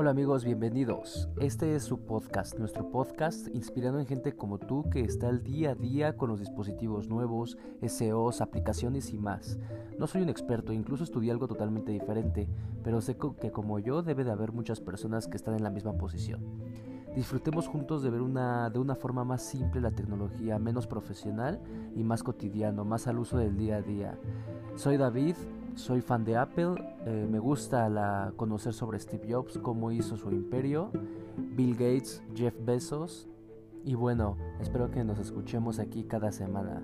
Hola amigos, bienvenidos. Este es su podcast, nuestro podcast inspirando en gente como tú que está al día a día con los dispositivos nuevos, SEOs, aplicaciones y más. No soy un experto, incluso estudié algo totalmente diferente, pero sé que como yo debe de haber muchas personas que están en la misma posición. Disfrutemos juntos de ver una, de una forma más simple la tecnología, menos profesional y más cotidiano, más al uso del día a día. Soy David, soy fan de Apple, eh, me gusta conocer sobre Steve Jobs, cómo hizo su imperio, Bill Gates, Jeff Bezos y bueno, espero que nos escuchemos aquí cada semana.